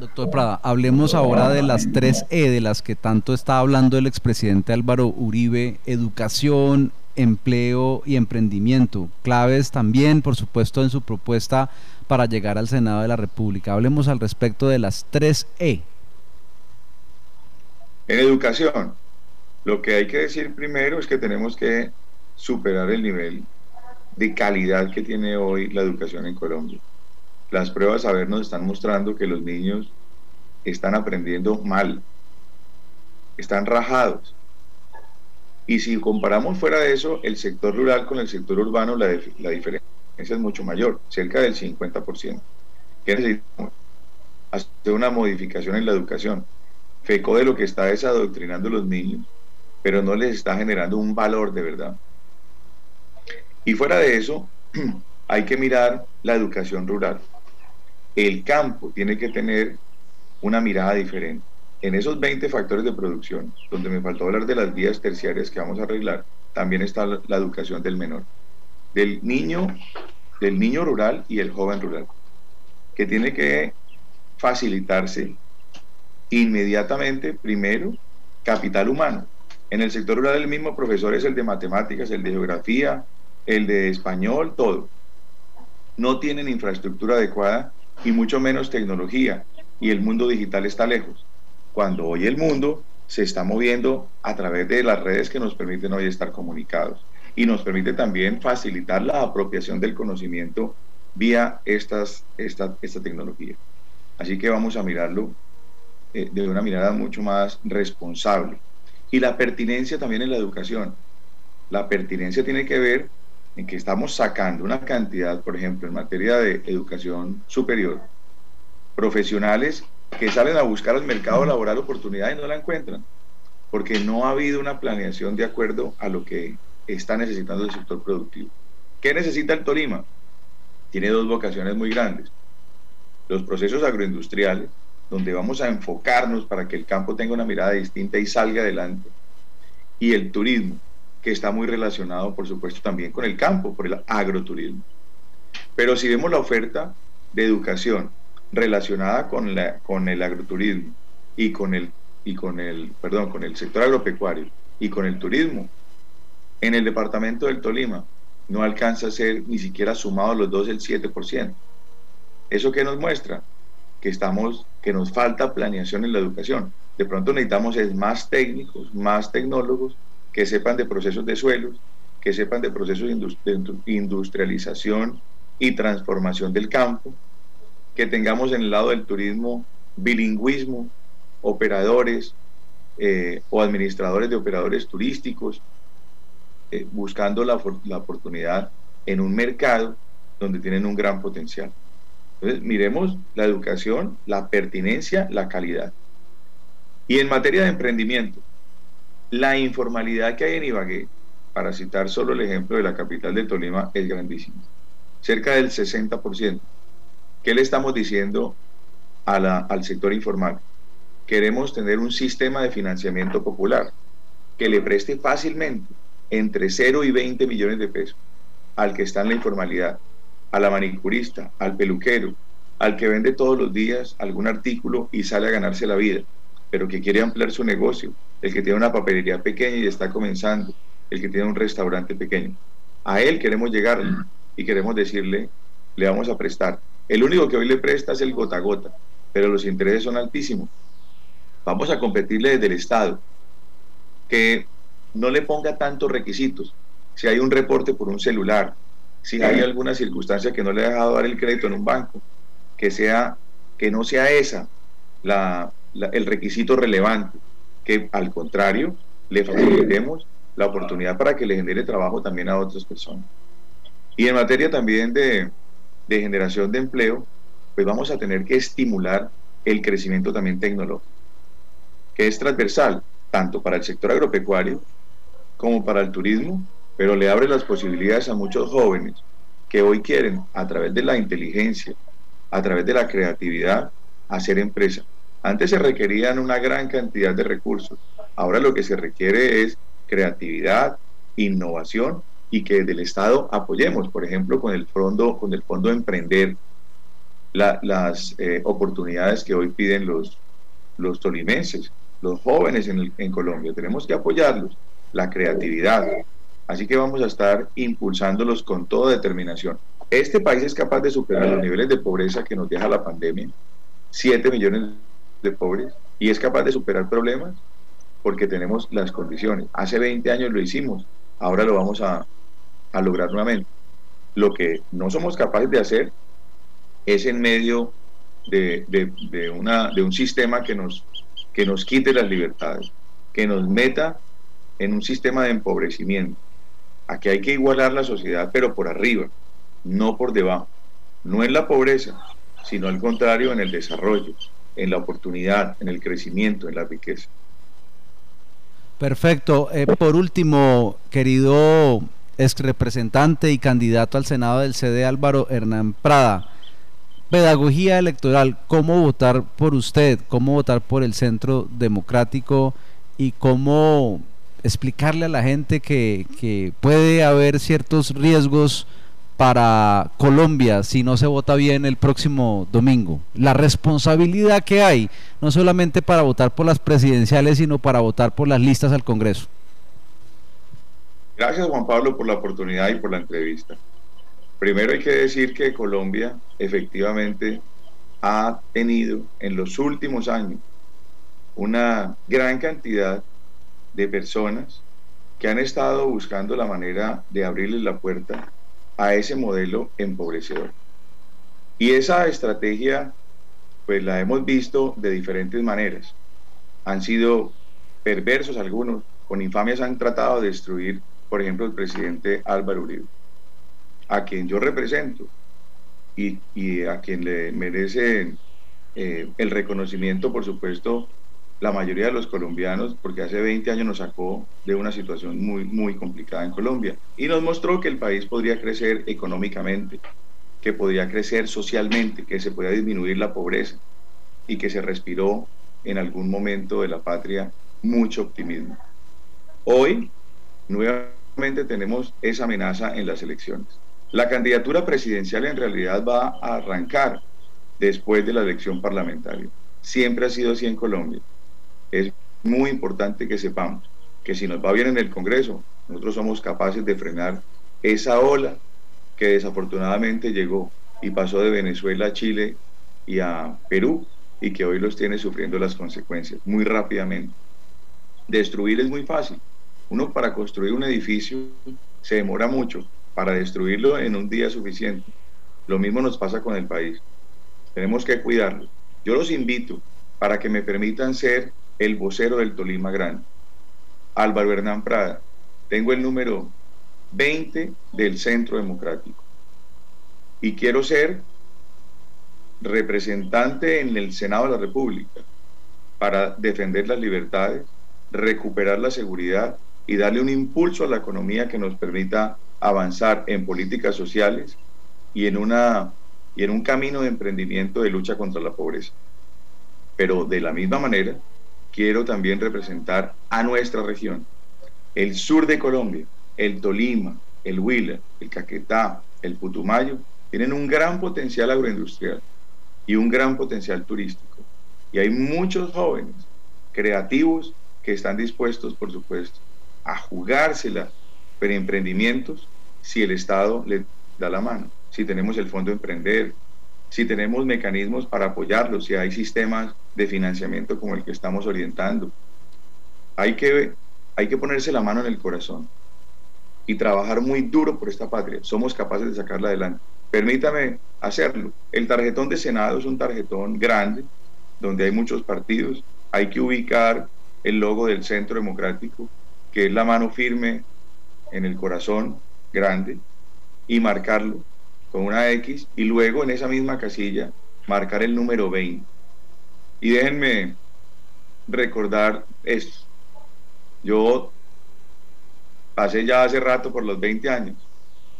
Doctor Prada, hablemos ahora de las tres E de las que tanto está hablando el expresidente Álvaro Uribe, educación, empleo y emprendimiento, claves también, por supuesto, en su propuesta para llegar al Senado de la República. Hablemos al respecto de las tres E. En educación, lo que hay que decir primero es que tenemos que superar el nivel de calidad que tiene hoy la educación en Colombia. Las pruebas a ver nos están mostrando que los niños están aprendiendo mal, están rajados. Y si comparamos fuera de eso el sector rural con el sector urbano, la, diferencia es mucho mayor, cerca del 50%. ¿Qué necesitamos? Hacer una modificación en la educación. FECO de lo que está desadoctrinando a los niños, pero no les está generando un valor de verdad. Y fuera de eso, hay que mirar la educación rural. El campo tiene que tener una mirada diferente. En esos 20 factores de producción, donde me faltó hablar de las vías terciarias que vamos a arreglar, también está la educación del menor, del niño, del niño rural y el joven rural, que tiene que facilitarse inmediatamente, primero, capital humano. En el sector rural el mismo profesor es el de matemáticas, el de geografía, el de español, todo. No tienen infraestructura adecuada y mucho menos tecnología y el mundo digital está lejos. Cuando hoy el mundo se está moviendo a través de las redes que nos permiten hoy estar comunicados y nos permite también facilitar la apropiación del conocimiento vía estas, esta, esta tecnología. Así que vamos a mirarlo eh, de una mirada mucho más responsable. Y la pertinencia también en la educación. La pertinencia tiene que ver en que estamos sacando una cantidad, por ejemplo, en materia de educación superior, profesionales que salen a buscar al mercado laboral oportunidad y no la encuentran, porque no ha habido una planeación de acuerdo a lo que está necesitando el sector productivo. ¿Qué necesita el Tolima? Tiene dos vocaciones muy grandes. Los procesos agroindustriales, donde vamos a enfocarnos para que el campo tenga una mirada distinta y salga adelante. Y el turismo, que está muy relacionado, por supuesto, también con el campo, por el agroturismo. Pero si vemos la oferta de educación relacionada con, la, con el agroturismo y con el, y con el, perdón, con el sector agropecuario y con el turismo, en el departamento del Tolima no alcanza a ser ni siquiera sumado los dos el 7%. ¿Eso qué nos muestra? Que, estamos, que nos falta planeación en la educación. De pronto necesitamos es más técnicos, más tecnólogos que sepan de procesos de suelos, que sepan de procesos de industrialización y transformación del campo, que tengamos en el lado del turismo bilingüismo, operadores eh, o administradores de operadores turísticos, eh, buscando la, la oportunidad en un mercado donde tienen un gran potencial. Entonces, miremos la educación, la pertinencia, la calidad. Y en materia de emprendimiento, la informalidad que hay en Ibagué, para citar solo el ejemplo de la capital de Tolima, es grandísima. Cerca del 60%. ¿Qué le estamos diciendo a al sector informal? Queremos tener un sistema de financiamiento popular que le preste fácilmente entre 0 y 20 millones de pesos al que está en la informalidad, a la manicurista, al peluquero, al que vende todos los días algún artículo y sale a ganarse la vida, pero que quiere ampliar su negocio, el que tiene una papelería pequeña y está comenzando, el que tiene un restaurante pequeño. A él queremos llegar y queremos decirle, le vamos a prestar. El único que hoy le presta es el gota a gota, pero los intereses son altísimos. Vamos a competirle desde el Estado, que no le ponga tantos requisitos. Si hay un reporte por un celular, si hay alguna circunstancia que no le ha dejado dar el crédito en un banco, que sea que no sea esa la, el requisito relevante, al contrario le facilitemos la oportunidad para que le genere trabajo también a otras personas. Y en materia también de, de generación de empleo, pues vamos a tener que estimular el crecimiento también tecnológico, que es transversal tanto para el sector agropecuario como para el turismo, pero le abre las posibilidades a muchos jóvenes que hoy quieren, a través de la inteligencia, a través de la creatividad, hacer empresa. Antes se requerían una gran cantidad de recursos. Ahora lo que se requiere es creatividad, innovación y que desde el Estado apoyemos, por ejemplo, con el fondo, con el fondo Emprender, las eh, oportunidades que hoy piden los, los tolimenses, los jóvenes en, Colombia. Tenemos que apoyarlos, la creatividad. Así que vamos a estar impulsándolos con toda determinación. Este país es capaz de superar los niveles de pobreza que nos deja la pandemia, 7 millones de pobres, y es capaz de superar problemas porque tenemos las condiciones. Hace 20 años lo hicimos, ahora lo vamos a, a lograr nuevamente. Lo que no somos capaces de hacer es en medio de, de, una, de un sistema que nos, que nos quite las libertades, que nos meta en un sistema de empobrecimiento. Aquí hay que igualar la sociedad, pero por arriba, no por debajo. No en la pobreza, sino al contrario en el desarrollo, en la oportunidad, en el crecimiento, en la riqueza. Perfecto. Eh, por último, querido ex representante y candidato al Senado del CD Álvaro Hernán Prada, pedagogía electoral, cómo votar por usted, cómo votar por el Centro Democrático y cómo explicarle a la gente que, que puede haber ciertos riesgos para Colombia si no se vota bien el próximo domingo? La responsabilidad que hay, no solamente para votar por las presidenciales, sino para votar por las listas al Congreso. Gracias Juan Pablo por la oportunidad y por la entrevista. Primero hay que decir que Colombia efectivamente ha tenido en los últimos años una gran cantidad de personas que han estado buscando la manera de abrirles la puerta a ese modelo empobrecedor. Y esa estrategia, pues la hemos visto de diferentes maneras. Han sido perversos algunos, con infamias han tratado de destruir, por ejemplo, el presidente Álvaro Uribe, a quien yo represento y, a quien le merece eh, el reconocimiento, por supuesto, la mayoría de los colombianos, porque hace 20 años nos sacó de una situación muy, muy complicada en Colombia y nos mostró que el país podría crecer económicamente, que podría crecer socialmente, que se podía disminuir la pobreza y que se respiró en algún momento de la patria mucho optimismo. Hoy, nuevamente tenemos esa amenaza en las elecciones. La candidatura presidencial en realidad va a arrancar después de la elección parlamentaria. Siempre ha sido así en Colombia es muy importante que sepamos que si nos va bien en el Congreso, nosotros somos capaces de frenar esa ola que desafortunadamente llegó y pasó de Venezuela a Chile y a Perú y que hoy los tiene sufriendo las consecuencias muy rápidamente. Destruir es muy fácil. Uno para construir un edificio se demora mucho, para destruirlo en un día suficiente. Lo mismo nos pasa con el país. Tenemos que cuidarlo. Yo los invito para que me permitan ser el vocero del Tolima Grande, Álvaro Hernán Prada. Tengo el número 20 del Centro Democrático. Y quiero ser representante en el Senado de la República para defender las libertades, recuperar la seguridad y darle un impulso a la economía que nos permita avanzar en políticas sociales y en, una, y en un camino de emprendimiento de lucha contra la pobreza. Pero de la misma manera, quiero también representar a nuestra región. El sur de Colombia, el Tolima, el Huila, el Caquetá, el Putumayo, tienen un gran potencial agroindustrial y un gran potencial turístico. Y hay muchos jóvenes creativos que están dispuestos, por supuesto, a jugársela pero emprendimientos si el Estado les da la mano, si tenemos el Fondo de Emprender, si tenemos mecanismos para apoyarlos, si hay sistemas de financiamiento como el que estamos orientando. Hay que, hay que ponerse la mano en el corazón y trabajar muy duro por esta patria. Somos capaces de sacarla adelante. Permítame hacerlo. El tarjetón de Senado es un tarjetón grande, donde hay muchos partidos. Hay que ubicar el logo del Centro Democrático, que es la mano firme en el corazón grande, y marcarlo con una X y luego en esa misma casilla marcar el número 20. Y déjenme recordar esto. Yo pasé ya hace rato por los 20 años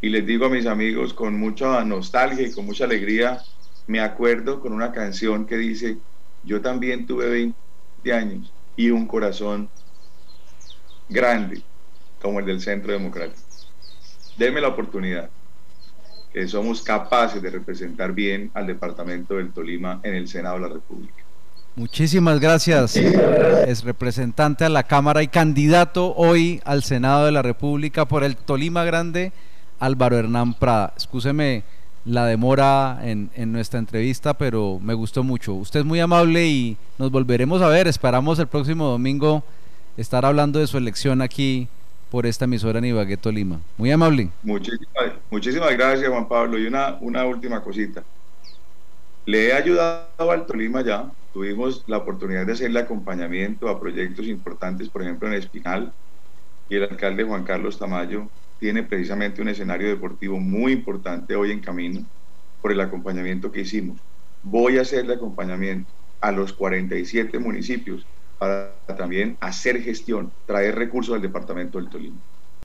y les digo a mis amigos con mucha nostalgia y con mucha alegría, me acuerdo con una canción que dice, yo también tuve 20 años y un corazón grande como el del Centro Democrático. Denme la oportunidad somos capaces de representar bien al departamento del Tolima en el Senado de la República. Muchísimas gracias. Es representante a la Cámara y candidato hoy al Senado de la República por el Tolima Grande, Álvaro Hernán Prada. Excúseme la demora en, nuestra entrevista, pero me gustó mucho. Usted es muy amable y nos volveremos a ver. Esperamos el próximo domingo estar hablando de su elección aquí por esta emisora en Ibagué, Tolima. Muy amable. Muchísimas, muchísimas gracias, Juan Pablo. Y una, una última cosita. Le he ayudado al Tolima ya. Tuvimos la oportunidad de hacerle acompañamiento a proyectos importantes, por ejemplo, en Espinal. Y el alcalde Juan Carlos Tamayo tiene precisamente un escenario deportivo muy importante hoy en camino por el acompañamiento que hicimos. Voy a hacerle acompañamiento a los 47 municipios para también hacer gestión, traer recursos al departamento del Tolima.